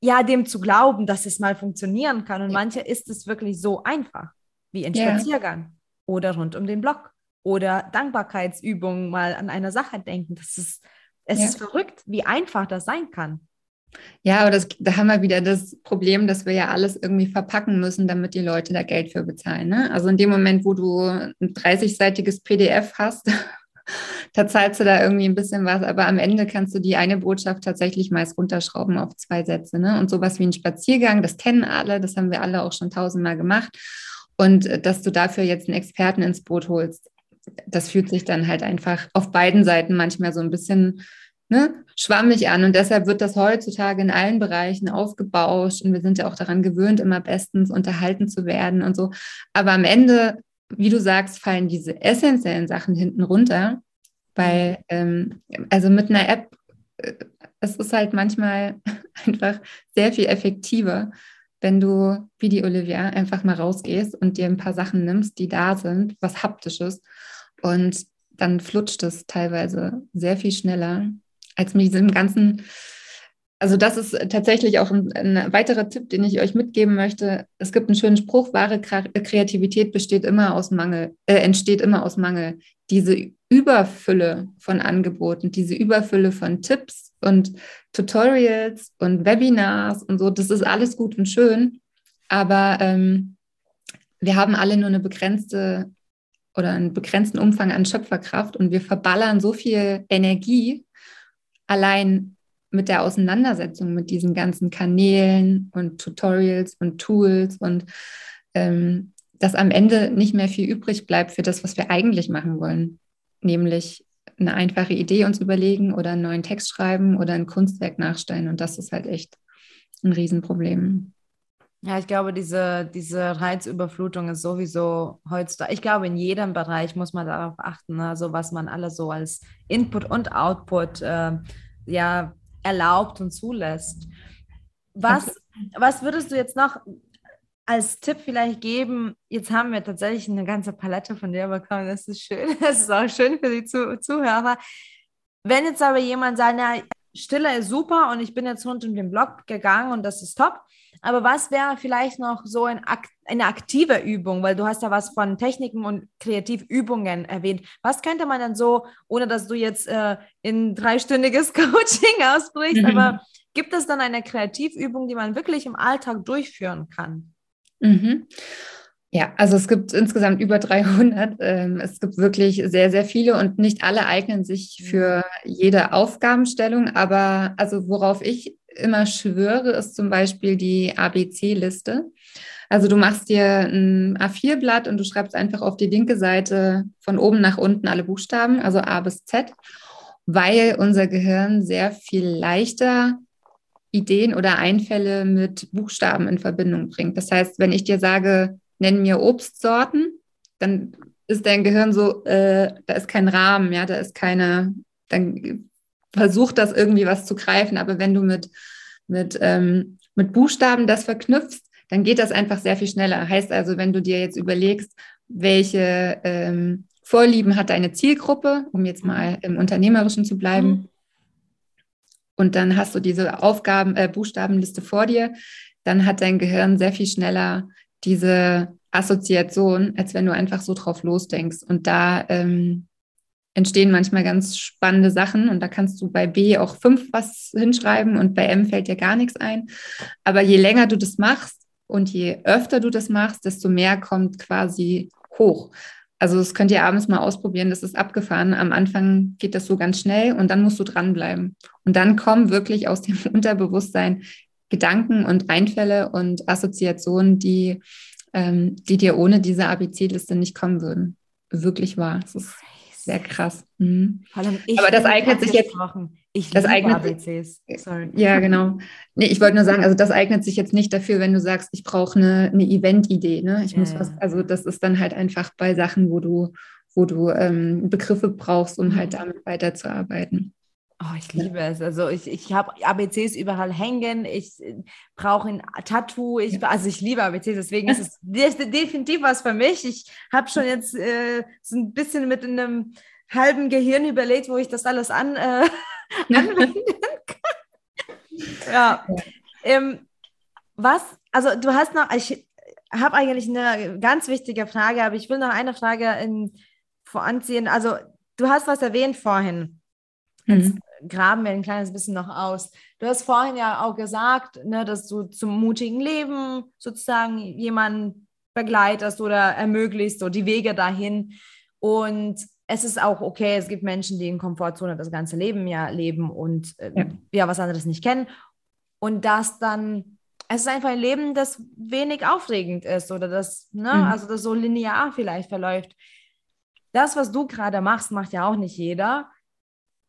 ja dem zu glauben, dass es mal funktionieren kann. Und ja. manche ist es wirklich so einfach, wie ein ja. Spaziergang oder rund um den Block oder Dankbarkeitsübungen mal an einer Sache denken. Das ist es ja. ist verrückt, wie einfach das sein kann. Ja, aber das, da haben wir wieder das Problem, dass wir ja alles irgendwie verpacken müssen, damit die Leute da Geld für bezahlen. Ne? Also in dem Moment, wo du ein 30-seitiges PDF hast, <laughs> da zahlst du da irgendwie ein bisschen was, aber am Ende kannst du die eine Botschaft tatsächlich meist runterschrauben auf zwei Sätze. Ne? Und sowas wie ein Spaziergang, das kennen alle, das haben wir alle auch schon tausendmal gemacht. Und äh, dass du dafür jetzt einen Experten ins Boot holst, das fühlt sich dann halt einfach auf beiden Seiten manchmal so ein bisschen ne, schwammig an. Und deshalb wird das heutzutage in allen Bereichen aufgebauscht. Und wir sind ja auch daran gewöhnt, immer bestens unterhalten zu werden und so. Aber am Ende, wie du sagst, fallen diese essentiellen Sachen hinten runter. Weil, ähm, also mit einer App, äh, es ist halt manchmal <laughs> einfach sehr viel effektiver, wenn du, wie die Olivia, einfach mal rausgehst und dir ein paar Sachen nimmst, die da sind, was haptisches und dann flutscht es teilweise sehr viel schneller als mit diesem ganzen. Also das ist tatsächlich auch ein, ein, weiterer Tipp, den ich euch mitgeben möchte. Es gibt einen schönen Spruch: Wahre Kreativität besteht immer aus Mangel, äh, entsteht immer aus Mangel. Diese Überfülle von Angeboten, diese Überfülle von Tipps und Tutorials und Webinars und so, das ist alles gut und schön, aber ähm, wir haben alle nur eine begrenzte oder einen begrenzten Umfang an Schöpferkraft und wir verballern so viel Energie allein mit der Auseinandersetzung mit diesen ganzen Kanälen und Tutorials und Tools und ähm, dass am Ende nicht mehr viel übrig bleibt für das, was wir eigentlich machen wollen, nämlich eine einfache Idee uns überlegen oder einen neuen Text schreiben oder ein Kunstwerk nachstellen. Und das ist halt echt ein Riesenproblem. Ja, ich glaube, diese, diese Reizüberflutung ist sowieso heutzutage, ich glaube, in jedem Bereich muss man darauf achten, also was man alles so als Input und Output äh, ja erlaubt und zulässt. Was, was würdest du jetzt noch als Tipp vielleicht geben? Jetzt haben wir tatsächlich eine ganze Palette von dir bekommen. Das ist schön. <laughs> Das ist auch schön für die Zuhörer. Wenn jetzt aber jemand sagt, na, Stille ist super und ich bin jetzt rund um den Blog gegangen und das ist top. Aber was wäre vielleicht noch so ein eine aktive Übung, weil du hast ja was von Techniken und Kreativübungen erwähnt. Was könnte man dann so, ohne dass du jetzt äh, in dreistündiges <laughs> Coaching ausbrichst, mhm. aber gibt es dann eine Kreativübung, die man wirklich im Alltag durchführen kann? Mhm. Ja, also es gibt insgesamt über 300. Ähm, es gibt wirklich sehr, sehr viele und nicht alle eignen sich für jede Aufgabenstellung. Aber also worauf ich immer schwöre, ist zum Beispiel die ABC-Liste. Also du machst dir ein A4-Blatt und du schreibst einfach auf die linke Seite von oben nach unten alle Buchstaben, also A bis Z, weil unser Gehirn sehr viel leichter Ideen oder Einfälle mit Buchstaben in Verbindung bringt. Das heißt, wenn ich dir sage, nenn mir Obstsorten, dann ist dein Gehirn so, äh, da ist kein Rahmen, ja, da ist keine, dann versucht das irgendwie was zu greifen. Aber wenn du mit, mit, ähm, mit Buchstaben das verknüpfst, dann geht das einfach sehr viel schneller. Heißt also, wenn du dir jetzt überlegst, welche ähm, Vorlieben hat deine Zielgruppe, um jetzt mal im Unternehmerischen zu bleiben, mhm. und dann hast du diese Aufgaben, äh, Buchstabenliste vor dir, dann hat dein Gehirn sehr viel schneller diese Assoziation, als wenn du einfach so drauf losdenkst. Und da ähm, entstehen manchmal ganz spannende Sachen und da kannst du bei B auch fünf was hinschreiben und bei M fällt dir gar nichts ein. Aber je länger du das machst und je öfter du das machst, desto mehr kommt quasi hoch. Also das könnt ihr abends mal ausprobieren, das ist abgefahren. Am Anfang geht das so ganz schnell und dann musst du dranbleiben. Und dann kommen wirklich aus dem <laughs> Unterbewusstsein Gedanken und Einfälle und Assoziationen, die, ähm, die dir ohne diese ABC-Liste nicht kommen würden. Wirklich wahr. Das ist sehr krass. Mhm. Aber das eignet sich jetzt. Ich das eignet ABCs. Sorry. Ja, <laughs> genau. Nee, ich wollte nur sagen, also das eignet sich jetzt nicht dafür, wenn du sagst, ich brauche eine, eine Event-Idee. Ne? Ich ja, muss was, also das ist dann halt einfach bei Sachen, wo du, wo du ähm, Begriffe brauchst, um halt mhm. halt damit weiterzuarbeiten. Oh, ich liebe es. Also ich, ich habe ABCs überall hängen. Ich äh, brauche ein Tattoo. Ich. Also ich liebe ABCs, deswegen ist <laughs> es definitiv was für mich. Ich habe schon jetzt äh, so ein bisschen mit einem halben Gehirn überlegt, wo ich das alles an, äh, <laughs> anwenden kann. ja. Ähm, was, also du hast noch, ich habe eigentlich eine ganz wichtige Frage, aber ich will noch eine Frage in, voranziehen. Also du hast was erwähnt vorhin. Jetzt mhm graben wir ein kleines bisschen noch aus. Du hast vorhin ja auch gesagt, ne, dass du zum mutigen Leben sozusagen jemanden begleitest oder ermöglicht, so die Wege dahin. Und es ist auch okay, es gibt Menschen, die in Komfortzone das ganze Leben ja leben und äh, ja. ja was anderes nicht kennen. Und das dann, es ist einfach ein Leben, das wenig aufregend ist oder das, ne, mhm. also das so linear vielleicht verläuft. Das, was du gerade machst, macht ja auch nicht jeder.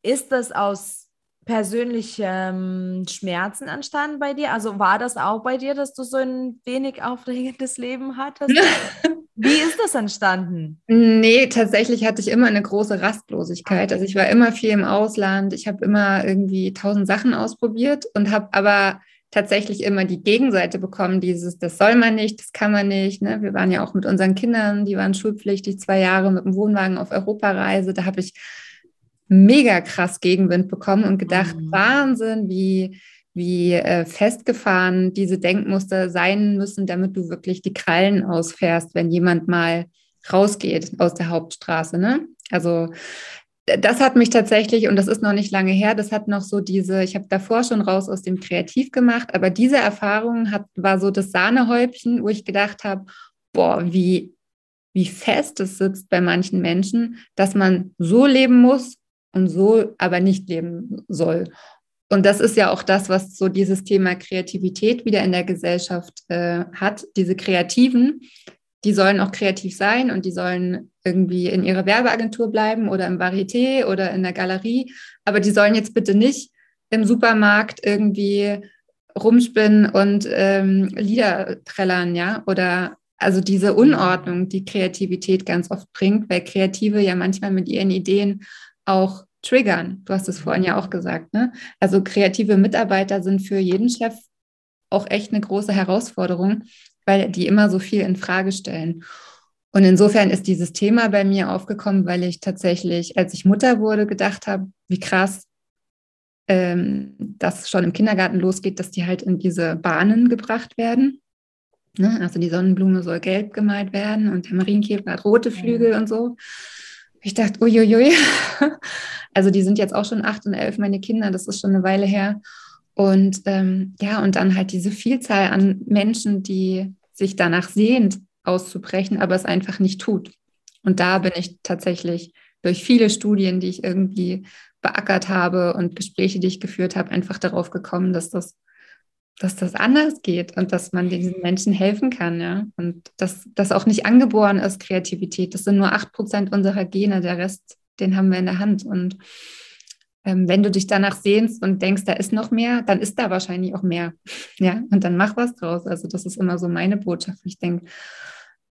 Ist das aus persönlichem Schmerzen entstanden bei dir? Also war das auch bei dir, dass du so ein wenig aufregendes Leben hattest? <laughs> Wie ist das entstanden? Nee, tatsächlich hatte ich immer eine große Rastlosigkeit. Also ich war immer viel im Ausland. Ich habe immer irgendwie tausend Sachen ausprobiert und habe aber tatsächlich immer die Gegenseite bekommen, dieses, das soll man nicht, das kann man nicht. Ne? Wir waren ja auch mit unseren Kindern, die waren schulpflichtig, zwei Jahre mit dem Wohnwagen auf Europareise. Da habe ich mega krass Gegenwind bekommen und gedacht, mhm. Wahnsinn, wie, wie äh, festgefahren diese Denkmuster sein müssen, damit du wirklich die Krallen ausfährst, wenn jemand mal rausgeht aus der Hauptstraße. Ne? Also das hat mich tatsächlich, und das ist noch nicht lange her, das hat noch so diese, ich habe davor schon raus aus dem Kreativ gemacht, aber diese Erfahrung hat, war so das Sahnehäubchen, wo ich gedacht habe, boah, wie, wie fest es sitzt bei manchen Menschen, dass man so leben muss und so aber nicht leben soll. Und das ist ja auch das, was so dieses Thema Kreativität wieder in der Gesellschaft äh, hat. Diese Kreativen, die sollen auch kreativ sein und die sollen irgendwie in ihrer Werbeagentur bleiben oder im Varieté oder in der Galerie. Aber die sollen jetzt bitte nicht im Supermarkt irgendwie rumspinnen und ähm, Lieder trällern, ja, oder also diese Unordnung, die Kreativität ganz oft bringt, weil Kreative ja manchmal mit ihren Ideen auch triggern. Du hast es vorhin ja auch gesagt, ne? Also kreative Mitarbeiter sind für jeden Chef auch echt eine große Herausforderung, weil die immer so viel in Frage stellen. Und insofern ist dieses Thema bei mir aufgekommen, weil ich tatsächlich, als ich Mutter wurde, gedacht habe, wie krass ähm, das schon im Kindergarten losgeht, dass die halt in diese Bahnen gebracht werden. Ne? Also die Sonnenblume soll gelb gemalt werden und der Marienkäfer hat rote Flügel und so. Ich dachte, uiuiui. <laughs> Also die sind jetzt auch schon acht und elf, meine Kinder, das ist schon eine Weile her. Und ähm, ja, und dann halt diese Vielzahl an Menschen, die sich danach sehnt, auszubrechen, aber es einfach nicht tut. Und da bin ich tatsächlich durch viele Studien, die ich irgendwie beackert habe und Gespräche, die ich geführt habe, einfach darauf gekommen, dass das dass das anders geht und dass man diesen Menschen helfen kann, ja. Und dass das auch nicht angeboren ist, Kreativität. Das sind nur acht Prozent unserer Gene, der Rest, den haben wir in der Hand. Und ähm, wenn du dich danach sehnst und denkst, da ist noch mehr, dann ist da wahrscheinlich auch mehr. <laughs> Ja, und dann mach was draus. Also, das ist immer so meine Botschaft. Ich denke,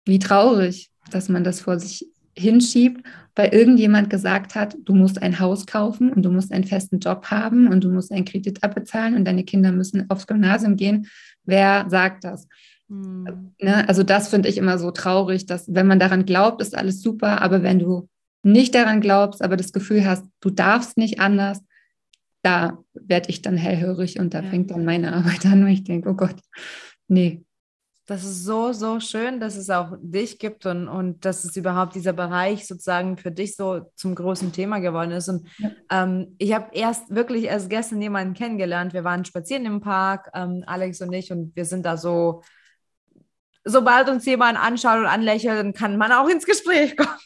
wie traurig, dass man das vor sich hinschiebt, weil irgendjemand gesagt hat, du musst ein Haus kaufen und du musst einen festen Job haben und du musst einen Kredit abbezahlen und deine Kinder müssen aufs Gymnasium gehen. Wer sagt das? Mhm. Ne? Also das finde ich immer so traurig, dass wenn man daran glaubt, ist alles super, aber wenn du nicht daran glaubst, aber das Gefühl hast, du darfst nicht anders, da werde ich dann hellhörig und da ja. fängt dann meine Arbeit an, wo ich denke, oh Gott, nee, das ist so, so schön, dass es auch dich gibt und, und dass es überhaupt dieser Bereich sozusagen für dich so zum großen Thema geworden ist. Und ja. ähm, ich habe erst wirklich erst gestern jemanden kennengelernt. Wir waren spazieren im Park, ähm, Alex und ich, und wir sind da so, sobald uns jemand anschaut und anlächelt, dann kann man auch ins Gespräch kommen.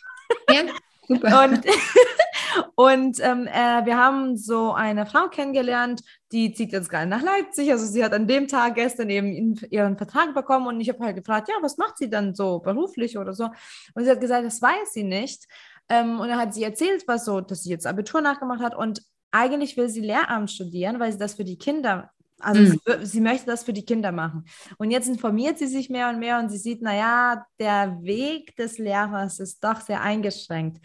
Ja, super. und <laughs> und ähm, äh, wir haben so eine Frau kennengelernt, die zieht jetzt gerade nach Leipzig. Also sie hat an dem Tag gestern eben ihren Vertrag bekommen und ich habe halt gefragt, ja, was macht sie dann so beruflich oder so? Und sie hat gesagt, das weiß sie nicht. Ähm, und dann hat sie erzählt, was so, dass sie jetzt Abitur nachgemacht hat und eigentlich will sie Lehramt studieren, weil sie das für die Kinder also mhm. sie, sie, möchte das für die Kinder machen. Und jetzt informiert sie sich mehr und mehr und sie sieht, naja, der Weg des Lehrers ist doch sehr eingeschränkt.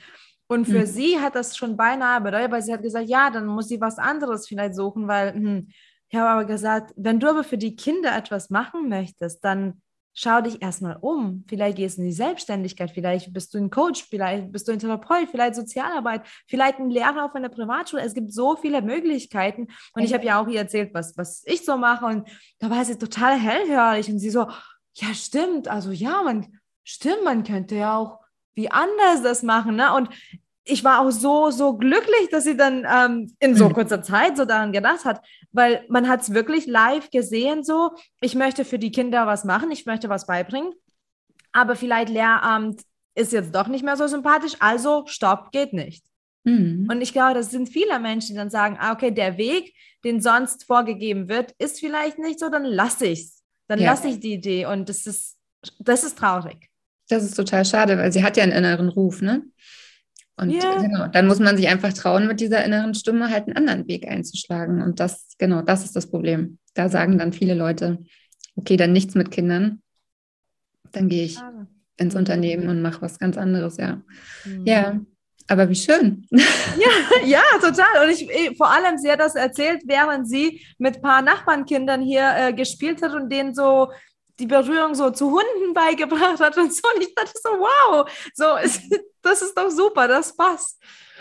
Und für mhm. sie hat das schon beinahe bedeutet, weil sie hat gesagt, ja, dann muss sie was anderes vielleicht suchen, weil hm, ich habe aber gesagt, wenn du aber für die Kinder etwas machen möchtest, dann schau dich erstmal um. Vielleicht gehst du in die Selbstständigkeit, vielleicht bist du ein Coach, vielleicht bist du ein Therapeut, vielleicht Sozialarbeit, vielleicht ein Lehrer auf einer Privatschule. Es gibt so viele Möglichkeiten. Und ich habe ja auch ihr erzählt, was, was ich so mache. Und da war sie total hellhörig und sie so, ja, stimmt. Also ja, man, stimmt, man könnte ja auch wie anders das machen. Ne? Und ich war auch so, so glücklich, dass sie dann ähm, in so mhm. kurzer Zeit so daran gedacht hat, weil man hat es wirklich live gesehen, so, ich möchte für die Kinder was machen, ich möchte was beibringen, aber vielleicht Lehramt ist jetzt doch nicht mehr so sympathisch, also stopp, geht nicht. Mhm. Und ich glaube, das sind viele Menschen, die dann sagen, ah, okay, der Weg, den sonst vorgegeben wird, ist vielleicht nicht so, dann lasse ich es. Dann ja. lasse ich die Idee und das ist, das ist traurig. Das ist total schade, weil sie hat ja einen inneren Ruf, ne? Und yeah. genau, dann muss man sich einfach trauen, mit dieser inneren Stimme halt einen anderen Weg einzuschlagen. Und das, genau, das ist das Problem. Da sagen dann viele Leute, okay, dann nichts mit Kindern. Dann gehe ich ah. ins. Unternehmen und mache was ganz anderes, ja. Mhm. Ja, aber wie schön. <laughs> Ja, ja, total. Und ich eh, vor allem, sie hat das erzählt, während sie mit ein paar Nachbarnkindern hier äh, gespielt hat und denen so die Berührung so zu Hunden beigebracht hat und so. Und ich dachte so, wow, so, ist, <laughs> das ist doch super, das passt.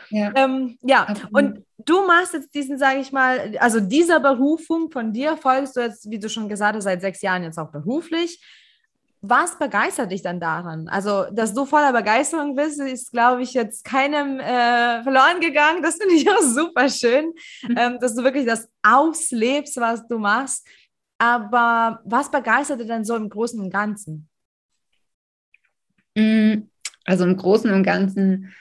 Ja, ähm, ja. und du machst jetzt diesen, sage ich mal, also dieser Berufung von dir folgst du jetzt, wie du schon gesagt hast, seit sechs Jahren jetzt auch beruflich. was begeistert dich dann daran? Also, dass du voller Begeisterung bist, ist, glaube ich, jetzt keinem äh, verloren gegangen. Das finde ich auch super schön, mhm. ähm, dass du wirklich das auslebst, was du machst. Aber was begeistert dich denn so im Großen und Ganzen? Mm, also im Großen und Ganzen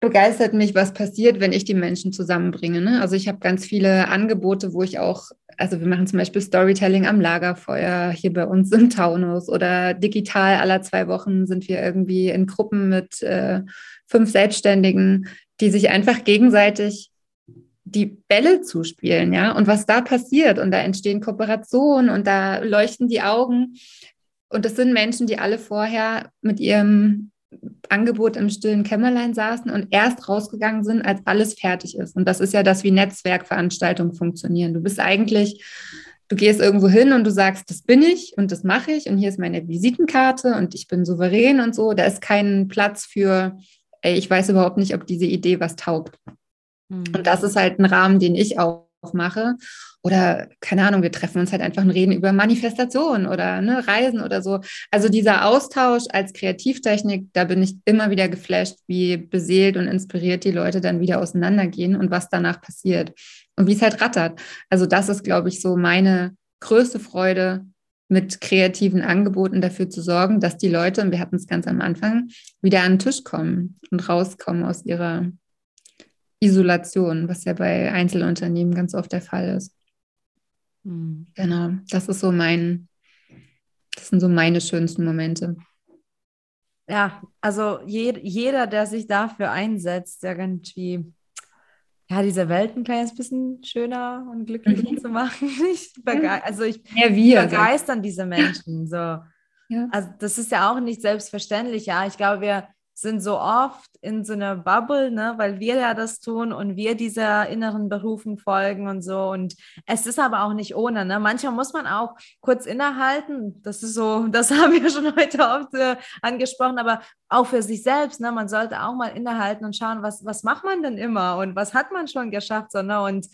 begeistert mich, was passiert, wenn ich die Menschen zusammenbringe. Ne? Also ich habe ganz viele Angebote, wo ich auch, also wir machen zum Beispiel Storytelling am Lagerfeuer hier bei uns im Taunus oder digital aller zwei Wochen sind wir irgendwie in Gruppen mit äh, fünf Selbstständigen, die sich einfach gegenseitig die Bälle zuspielen, ja, und was da passiert und da entstehen Kooperationen und da leuchten die Augen und das sind Menschen, die alle vorher mit ihrem Angebot im stillen Kämmerlein saßen und erst rausgegangen sind, als alles fertig ist. Und das ist ja das, wie Netzwerkveranstaltungen funktionieren. Du bist eigentlich, du gehst irgendwo hin und du sagst, das bin ich und das mache ich und hier ist meine Visitenkarte und ich bin souverän und so. Da ist kein Platz für, ey, ich weiß überhaupt nicht, ob diese Idee was taugt. Mhm. Und das ist halt ein Rahmen, den ich auch mache. Oder keine Ahnung, wir treffen uns halt einfach und reden über Manifestation oder ne, Reisen oder so. Also dieser Austausch als Kreativtechnik, da bin ich immer wieder geflasht, wie beseelt und inspiriert die Leute dann wieder auseinandergehen und was danach passiert und wie es halt rattert. Also das ist, glaube ich, so meine größte Freude, mit kreativen Angeboten dafür zu sorgen, dass die Leute, und wir hatten es ganz am Anfang, wieder an den Tisch kommen und rauskommen aus ihrer Isolation, was ja bei Einzelunternehmen ganz oft der Fall ist. Mhm. Genau, das ist so mein, das sind so meine schönsten Momente. Ja, also je, jeder, der sich dafür einsetzt, irgendwie ja, diese Welt ein kleines bisschen schöner und glücklicher mhm. zu machen. <laughs> Ich also ich ja, wir, begeistern diese Menschen. So. Ja. Also das ist ja auch nicht selbstverständlich. Ja, ich glaube, wir sind so oft in so einer Bubble, ne, weil wir ja das tun und wir dieser inneren Berufen folgen und so. Und es ist aber auch nicht ohne. Ne? Manchmal muss man auch kurz innehalten. Das ist so, <laughs> das haben wir schon heute oft äh, angesprochen, aber auch für sich selbst. Ne? Man sollte auch mal innehalten und schauen, was, was macht man denn immer und was hat man schon geschafft. So, ne? Und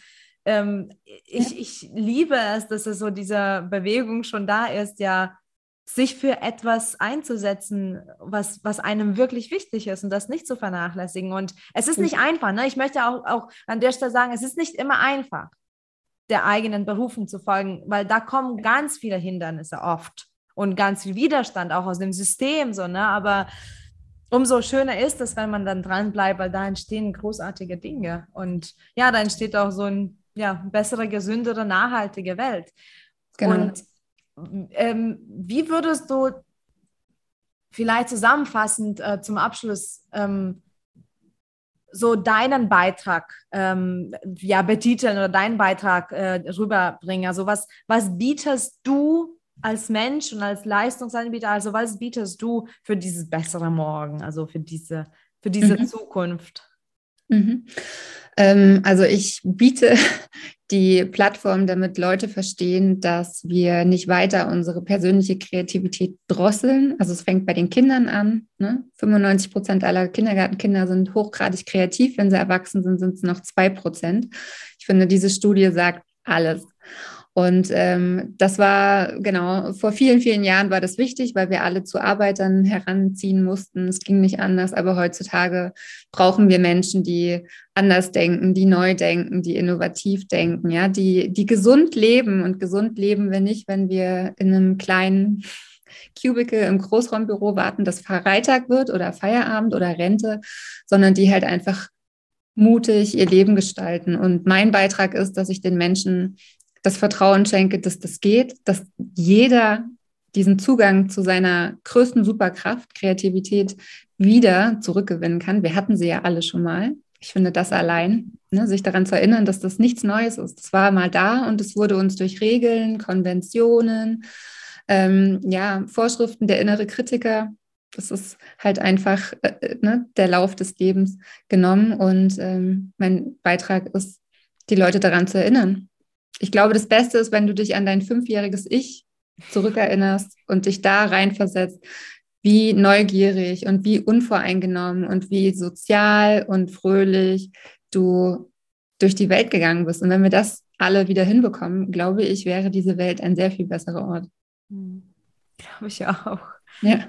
ähm, ich, ich liebe es, dass es so diese Bewegung schon da ist, ja sich für etwas einzusetzen, was, was einem wirklich wichtig ist und das nicht zu vernachlässigen. Und es ist nicht einfach. Ne? Ich möchte auch, auch an der Stelle sagen, es ist nicht immer einfach, der eigenen Berufung zu folgen, weil da kommen ganz viele Hindernisse oft und ganz viel Widerstand auch aus dem System. So, ne? Aber umso schöner ist es, wenn man dann dranbleibt, weil da entstehen großartige Dinge. Und ja, da entsteht auch so eine ja, bessere, gesündere, nachhaltige Welt. Genau. Und ähm, wie würdest du vielleicht zusammenfassend äh, zum Abschluss ähm, so deinen Beitrag ähm, ja, betiteln oder deinen Beitrag äh, rüberbringen? Also was, was bietest du als Mensch und als Leistungsanbieter, also was bietest du für dieses bessere Morgen, also für diese, für diese mhm. Zukunft? Mhm. Ähm, also ich biete <laughs> die Plattform, damit Leute verstehen, dass wir nicht weiter unsere persönliche Kreativität drosseln. Also es fängt bei den Kindern an. Ne? 95 Prozent aller Kindergartenkinder sind hochgradig kreativ. Wenn sie erwachsen sind, sind es noch zwei Prozent. Ich finde, diese Studie sagt alles. Und ähm, das war, genau, vor vielen, vielen Jahren war das wichtig, weil wir alle zu Arbeitern heranziehen mussten. Es ging nicht anders, aber heutzutage brauchen wir Menschen, die anders denken, die neu denken, die innovativ denken, ja, die, die gesund leben. Und gesund leben wir nicht, wenn wir in einem kleinen Cubicle im Großraumbüro warten, dass Freitag wird oder Feierabend oder Rente, sondern die halt einfach mutig ihr Leben gestalten. Und mein Beitrag ist, dass ich den Menschen das Vertrauen schenke, dass das geht, dass jeder diesen Zugang zu seiner größten Superkraft, Kreativität, wieder zurückgewinnen kann. Wir hatten sie ja alle schon mal. Ich finde das allein, ne, sich daran zu erinnern, dass das nichts Neues ist. Es war mal da und es wurde uns durch Regeln, Konventionen, ähm, ja, Vorschriften der innere Kritiker, das ist halt einfach äh, äh ne, der Lauf des Lebens genommen. Und ähm, mein Beitrag ist, die Leute daran zu erinnern, ich glaube, das Beste ist, wenn du dich an dein fünfjähriges Ich zurückerinnerst und dich da reinversetzt, wie neugierig und wie unvoreingenommen und wie sozial und fröhlich du durch die Welt gegangen bist. Und wenn wir das alle wieder hinbekommen, glaube ich, wäre diese Welt ein sehr viel besserer Ort. Glaube ich auch. Ja.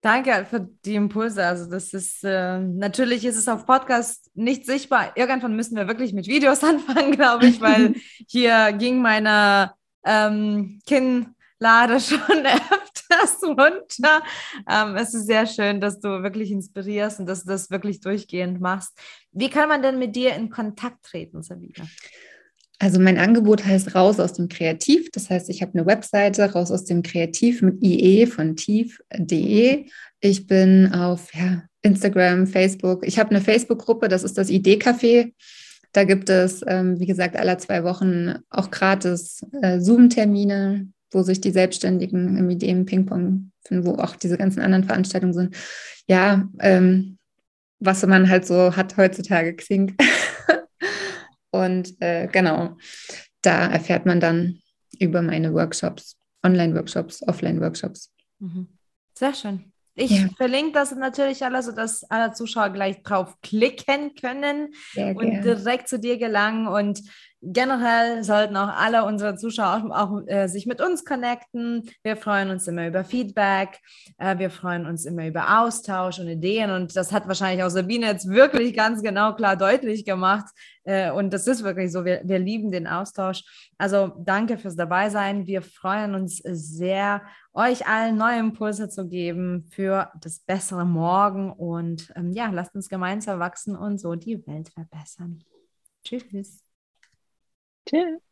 Danke für die Impulse. Also das ist äh, natürlich ist es auf Podcast nicht sichtbar. Irgendwann müssen wir wirklich mit Videos <laughs> anfangen, glaube ich, weil <laughs> hier ging meine ähm, Kinnlade <laughs> schon öfters runter. Ähm, es ist sehr schön, dass du wirklich inspirierst und dass du das wirklich durchgehend machst. Wie kann man denn mit dir in Kontakt treten, Sabine? Also mein Angebot heißt Raus aus dem Kreativ. Das heißt, ich habe eine Webseite, Raus aus dem Kreativ mit IE von tief.de. Ich bin auf ja, Instagram, Facebook. Ich habe eine Facebook-Gruppe, das ist das Idee-Café. Da gibt es, ähm, wie gesagt, alle zwei Wochen auch gratis äh, Zoom-Termine, wo sich die Selbstständigen im Ideen-Ping-Pong finden, wo auch diese ganzen anderen Veranstaltungen sind. Ja, ähm, was man halt so hat heutzutage, Xing. <laughs> Und äh, genau, da erfährt man dann über meine Workshops, Online-Workshops, Offline-Workshops. Mhm. Sehr schön. Ich ja. verlinke das natürlich alles, sodass alle Zuschauer gleich drauf klicken können und direkt zu dir gelangen. Und generell sollten auch alle unsere Zuschauer auch, auch äh, sich mit uns connecten. Wir freuen uns immer über Feedback. Äh, wir freuen uns immer über Austausch und Ideen. Und das hat wahrscheinlich auch Sabine jetzt wirklich ganz genau klar deutlich gemacht. Äh, und das ist wirklich so. Wir, wir lieben den Austausch. Also danke fürs Dabeisein. Wir freuen uns sehr, euch allen neue Impulse zu geben für das bessere Morgen. Und ähm, ja, lasst uns gemeinsam wachsen und so die Welt verbessern. Tschüss. Tschüss.